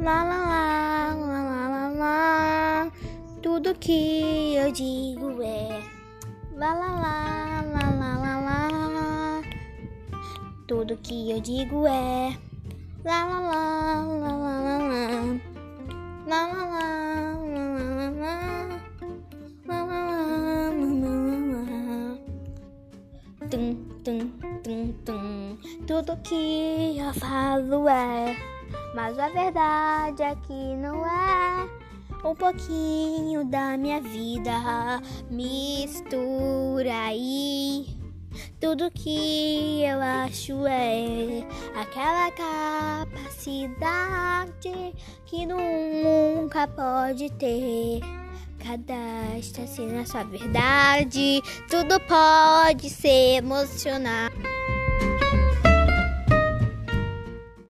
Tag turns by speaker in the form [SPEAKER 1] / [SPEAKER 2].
[SPEAKER 1] Lá, lá, lá, lá, lá, lá. Tudo que eu digo é lá, lá, lá, lá, lá, lá, lá. Tudo que eu digo é. Lá, lá, lá, lá, lá, lá, lá. Lá, lá, lá, lá, lá, lá. Tum, tum, tum, tum. Tudo que eu falo é, mas a verdade é não é. Um pouquinho da minha vida mistura aí. Tudo que eu acho é aquela capacidade que nunca pode ter. Cadastra-se na sua verdade, tudo pode se emocionar.